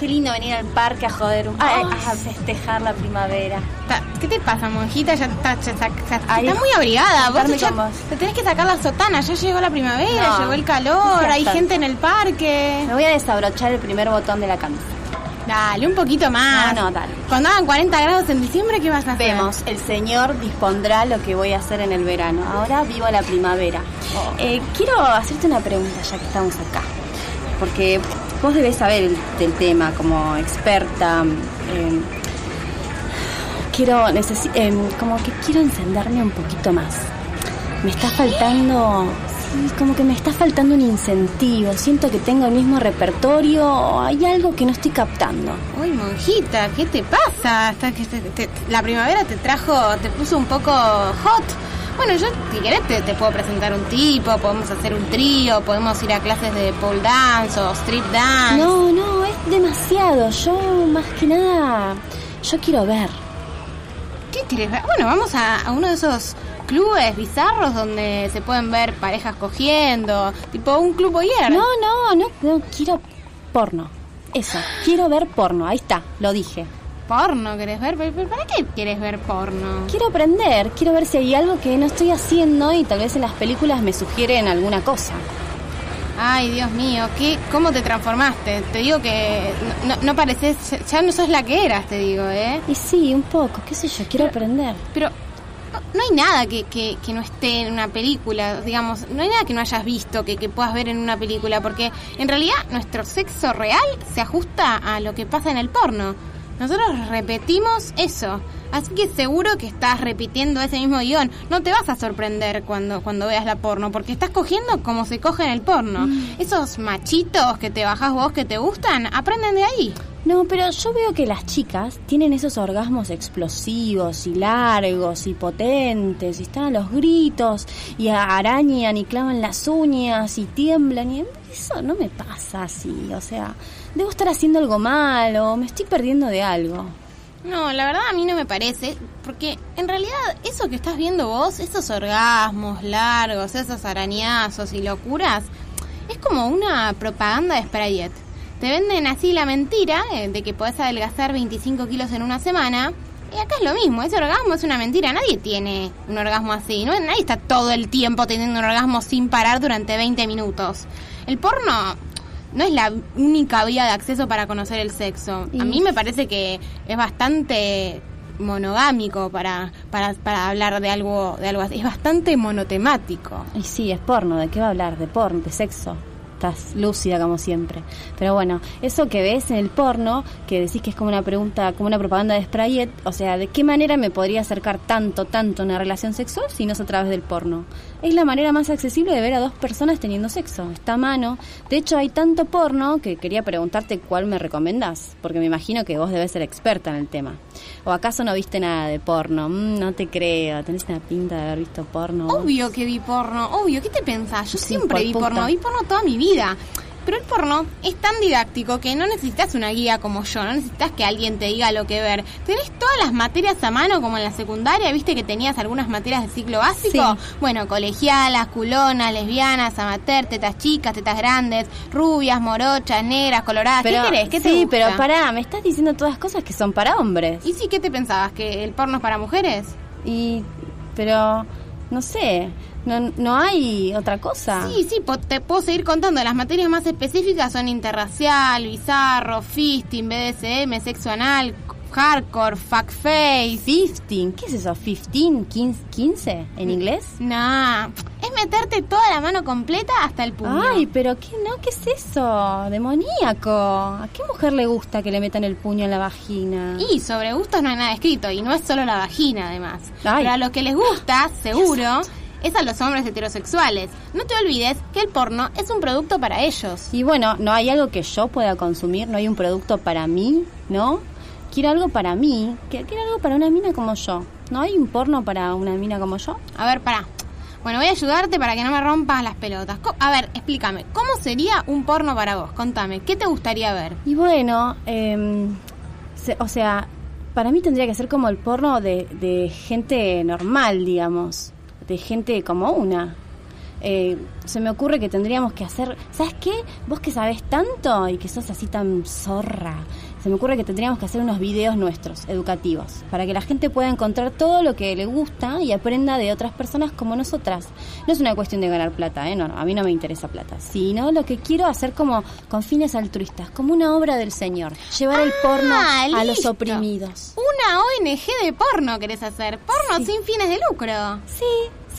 qué lindo venir al parque a joder, un- a, a festejar la primavera. ¿Qué te pasa, monjita? Ya está, ya está, ya está Ay, muy abrigada. Vos ya vos. te tenés que sacar la sotana. Ya llegó la primavera, No, llegó el calor, hay gente en el parque. Me voy a desabrochar el primer botón de la camisa. Dale, un poquito más. No, no, dale. Cuando hagan 40 grados en diciembre, ¿qué vas a hacer? Vemos, el Señor dispondrá lo que voy a hacer en el verano. Ahora vivo la primavera. Eh, quiero hacerte una pregunta ya que estamos acá. Porque vos debés saber el- del tema como experta. eh, quiero, eh, como que quiero encenderme un poquito más. Me está faltando, como que me está faltando un incentivo. Siento que tengo el mismo repertorio hay algo que no estoy captando. Uy, monjita, ¿qué te pasa? Hasta que la primavera te trajo, te puso un poco hot. Bueno, yo, si querés, te, te puedo presentar un tipo, podemos hacer un trío, podemos ir a clases de pole dance o street dance. No, no, es demasiado. Yo, más que nada, yo quiero ver. ¿Qué querés ver? Bueno, vamos a, a uno de esos clubes bizarros donde se pueden ver parejas cogiendo, tipo un club boyer. No, no, no, no, quiero porno. Eso, quiero ver porno. Ahí está, lo dije. Porno, ¿querés ver? ¿Pero- pero ¿Para qué quieres ver porno? Quiero aprender, quiero ver si hay algo que no estoy haciendo y tal vez en las películas me sugieren alguna cosa. Ay, Dios mío, ¿qué, ¿cómo te transformaste? Te digo que no, no pareces, ya no sos la que eras, te digo, ¿eh? Y sí, un poco, qué sé yo, quiero aprender. Pero no, no hay nada que, que, que no esté en una película, digamos, no hay nada que no hayas visto que, que puedas ver en una película, porque en realidad nuestro sexo real se ajusta a lo que pasa en el porno. Nosotros repetimos eso, así que seguro que estás repitiendo ese mismo guion. No te vas a sorprender cuando, cuando veas la porno, porque estás cogiendo como se coge en el porno. Esos machitos que te bajás vos que te gustan, aprenden de ahí. No, pero yo veo que las chicas tienen esos orgasmos explosivos y largos y potentes y están a los gritos y arañan y clavan las uñas y tiemblan y eso no me pasa así, o sea, debo estar haciendo algo mal o me estoy perdiendo de algo. No, la verdad a mí no me parece, porque en realidad eso que estás viendo vos, esos orgasmos largos, esos arañazos y locuras, es como una propaganda de Sprayet. Te venden así la mentira eh, de que podés adelgazar 25 kilos en una semana. Y acá es lo mismo, ese orgasmo es una mentira, nadie tiene un orgasmo así, ¿no? nadie está todo el tiempo teniendo un orgasmo sin parar durante 20 minutos. El porno no es la única vía de acceso para conocer el sexo. A mí me parece que es bastante monogámico para, para, para hablar de algo, de algo así. Es bastante monotemático. Y sí, es porno, ¿de qué va a hablar? De porno, de sexo. Estás lúcida como siempre. Pero bueno, eso que ves en el porno, que decís que es como una pregunta, como una propaganda de Sprayet, o sea, ¿de qué manera me podría acercar tanto, tanto a una relación sexual si no es a través del porno? Es la manera más accesible de ver a dos personas teniendo sexo. Está a mano. De hecho, hay tanto porno que quería preguntarte cuál me recomendás, porque me imagino que vos debes ser experta en el tema. ¿O acaso no viste nada de porno? Mm, no te creo, tenés una pinta de haber visto porno. Obvio que vi porno, obvio. ¿Qué te pensás? Yo Sí, siempre vi puta. porno, vi porno toda mi vida. Pero el porno es tan didáctico que no necesitas una guía como yo, no necesitas que alguien te diga lo que ver. Tenés todas las materias a mano como en la secundaria, viste que tenías algunas materias de ciclo básico. Sí. Bueno, colegialas, culonas, lesbianas, amateur, tetas chicas, tetas grandes, rubias, morochas, negras, coloradas. Pero, ¿Qué querés? ¿Qué te sí, gusta? pero pará, me estás diciendo todas cosas que son para hombres. ¿Y sí qué te pensabas? ¿Que el porno es para mujeres? Y, pero, no sé, no, no hay otra cosa. Sí, sí, po- te puedo seguir contando. Las materias más específicas son interracial, bizarro, fisting, BDSM, sexo anal, hardcore, fuckface. 15, ¿qué es eso? ¿15? ¿15? 15 en inglés? Nah, es meterte toda la mano completa hasta el puño. Ay, pero ¿qué no? ¿Qué es eso? Demoníaco. ¿A qué mujer le gusta que le metan el puño en la vagina? Y sobre gustos no hay nada escrito, y no es solo la vagina además. Ay. Pero a los que les gusta, seguro, es a los hombres heterosexuales. No te olvides que el porno es un producto para ellos. Y bueno, no hay algo que yo pueda consumir, no hay un producto para mí, ¿no? quiero algo para mí, quiero algo para una mina como yo. ¿No hay un porno para una mina como yo? A ver, pará. Bueno, voy a ayudarte para que no me rompas las pelotas. A ver, explícame, ¿cómo sería un porno para vos? Contame, ¿qué te gustaría ver? Y bueno, se- o sea, para mí tendría que ser como el porno de, de gente normal, digamos, de gente como una. Eh, se me ocurre que tendríamos que hacer, ¿sabes qué? Vos que sabés tanto y que sos así tan zorra, se me ocurre que tendríamos que hacer unos videos nuestros, educativos, para que la gente pueda encontrar todo lo que le gusta y aprenda de otras personas como nosotras. No es una cuestión de ganar plata, ¿eh? No, no, a mí no me interesa plata, sino lo que quiero hacer como con fines altruistas, como una obra del Señor, llevar el porno Ah, a los oprimidos. Una ONG de porno querés hacer. Porno sin fines de lucro. Sí,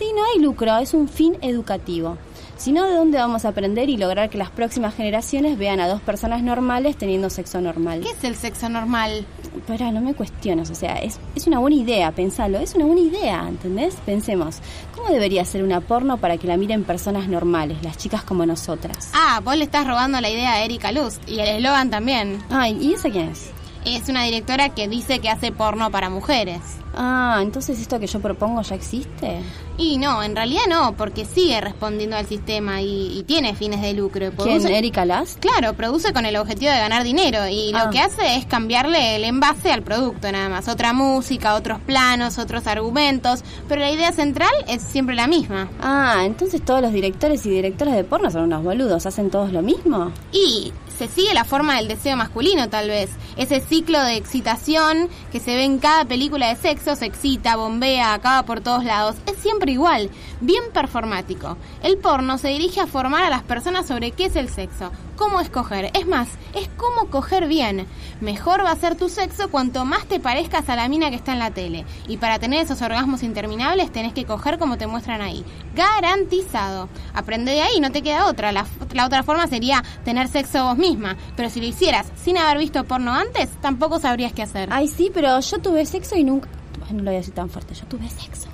sí, no hay lucro, es un fin educativo. Si no, ¿de dónde vamos a aprender y lograr que las próximas generaciones vean a dos personas normales teniendo sexo normal? ¿Qué es el sexo normal? Pero no me cuestiones, o sea, es, es una buena idea, pensalo, es una buena idea, ¿entendés? Pensemos, ¿cómo debería ser una porno para que la miren personas normales, las chicas como nosotras? Ah, vos le estás robando la idea a Erika Luz y el eslogan también. Ay, ¿y esa quién es? Es una directora que dice que hace porno para mujeres. Ah, entonces esto que yo propongo ya existe. Y no, en realidad no, porque sigue respondiendo al sistema y, y tiene fines de lucro. ¿Quién? ¿Erika Last? Claro, produce con el objetivo de ganar dinero y Ah. lo que hace es cambiarle el envase al producto nada más. Otra música, otros planos, otros argumentos, pero la idea central es siempre la misma. Ah, entonces todos los directores y directoras de porno son unos boludos, ¿hacen todos lo mismo? Y se sigue la forma del deseo masculino tal vez. Ese ciclo de excitación que se ve en cada película de sexo, se excita, bombea, acaba por todos lados. Es siempre igual, bien performático. El porno se dirige a formar a las personas sobre qué es el sexo, cómo escoger. Es más, es cómo coger bien. Mejor va a ser tu sexo cuanto más te parezcas a la mina que está en la tele. Y para tener esos orgasmos interminables tenés que coger como te muestran ahí. Garantizado. Aprende de ahí, no te queda otra. La, la otra forma sería tener sexo vos misma. Pero si lo hicieras sin haber visto porno antes, tampoco sabrías qué hacer. Ay, sí, pero yo tuve sexo y nunca... No lo voy a decir tan fuerte, yo tuve sexo.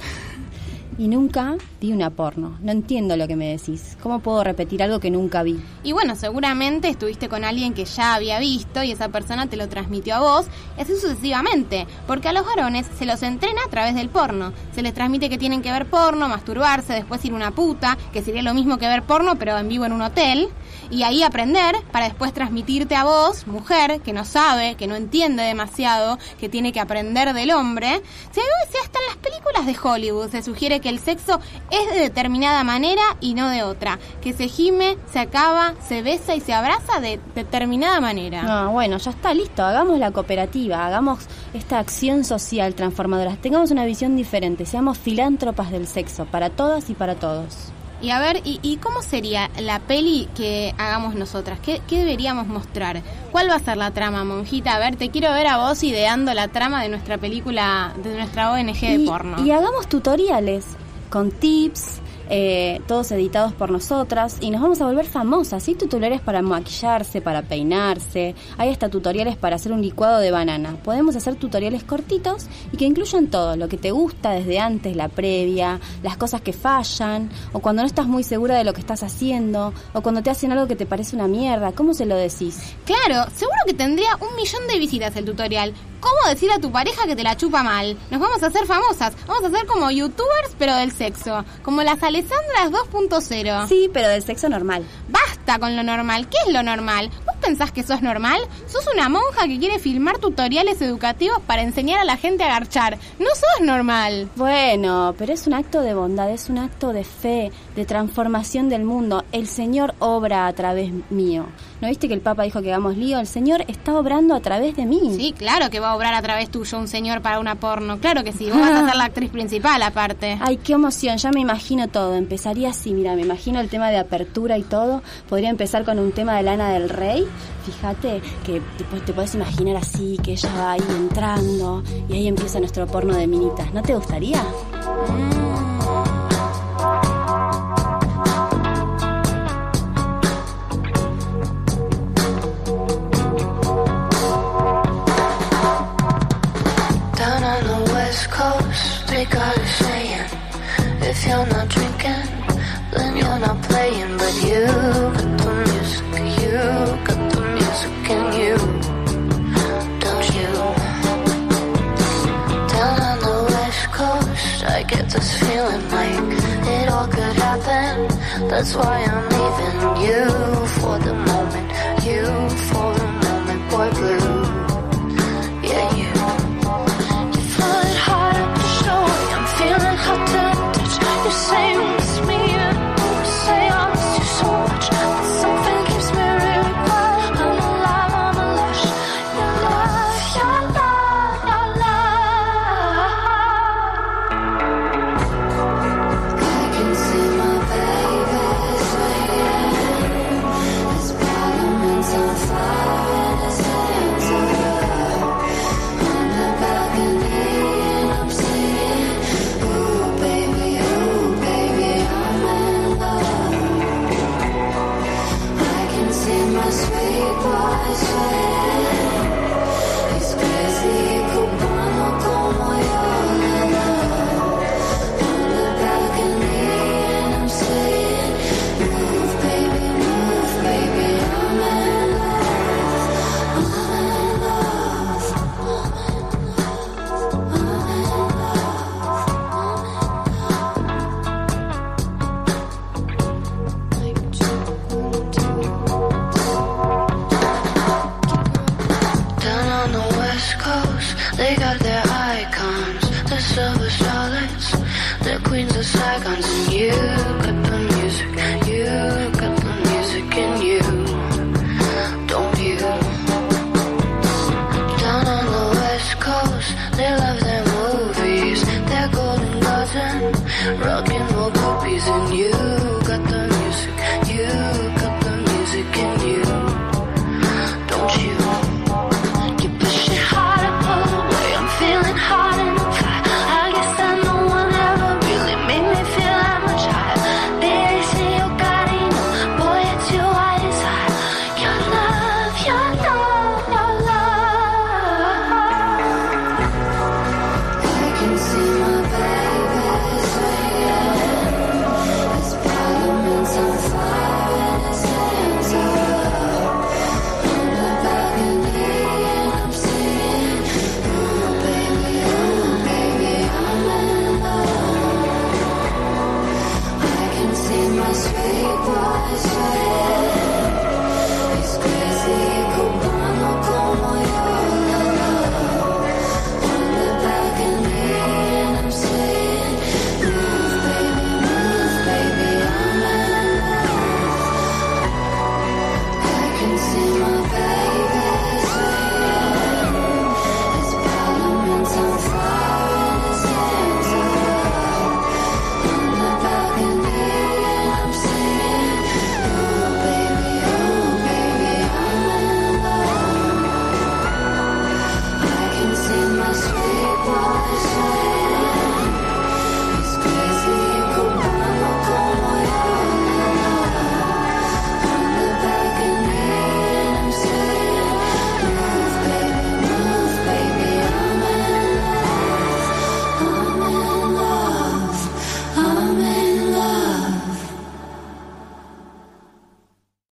Y nunca vi una porno. No entiendo lo que me decís. ¿Cómo puedo repetir algo que nunca vi? Y bueno, seguramente estuviste con alguien que ya había visto y esa persona te lo transmitió a vos, y así sucesivamente, porque a los varones se los entrena a través del porno. Se les transmite que tienen que ver porno, masturbarse, después ir una puta, que sería lo mismo que ver porno pero en vivo en un hotel, y ahí aprender para después transmitirte a vos, mujer, que no sabe, que no entiende demasiado, que tiene que aprender del hombre. Si hasta en las películas de Hollywood se sugiere que el sexo es de determinada manera y no de otra, que se gime, se acaba, se besa y se abraza de determinada manera. No, bueno, ya está, listo. Hagamos la cooperativa, hagamos esta acción social transformadora. Tengamos una visión diferente, seamos filántropas del sexo, para todas y para todos. Y a ver, ¿y, y cómo sería la peli que hagamos nosotras? ¿Qué, ¿Qué deberíamos mostrar? ¿Cuál va a ser la trama, monjita? A ver, te quiero ver a vos ideando la trama de nuestra película, de nuestra ONG de y, porno. y hagamos tutoriales con tips, eh, todos editados por nosotras, y nos vamos a volver famosas. Hay tutoriales para maquillarse, para peinarse, hay hasta tutoriales para hacer un licuado de banana. Podemos hacer tutoriales cortitos y que incluyan todo, lo que te gusta desde antes, la previa, las cosas que fallan, o cuando no estás muy segura de lo que estás haciendo, o cuando te hacen algo que te parece una mierda. ¿Cómo se lo decís? Claro, seguro que tendría un millón de visitas el tutorial. ¿Cómo decir a tu pareja que te la chupa mal? Nos vamos a hacer famosas. Vamos a ser como youtubers, pero del sexo. Como las Alessandras 2.0. Sí, pero del sexo normal. Basta con lo normal. ¿Qué es lo normal? ¿Vos pensás que sos normal? Sos una monja que quiere filmar tutoriales educativos para enseñar a la gente a garchar. No sos normal. Bueno, pero es un acto de bondad, es un acto de fe, de transformación del mundo. El Señor obra a través mío. ¿No viste que el Papa dijo que hagamos lío? El Señor está obrando a través de mí. Sí, claro que va a obrar a través tuyo un señor para una porno. Claro que sí. Vos vas a ser la actriz principal aparte. Ay, qué emoción, ya me imagino todo. Empezaría así, mira, me imagino el tema de apertura y todo. Podría empezar con un tema de Lana del Rey. Fíjate que te, te podés imaginar así, que ella va ahí entrando y ahí empieza nuestro porno de minitas. ¿No te gustaría? Down on the west coast, they got a saying If you're not drinking, feeling like it all could happen. That's why I'm leaving you for the moment. They got their icons, the silver starlets, the queens of Saigon, and you.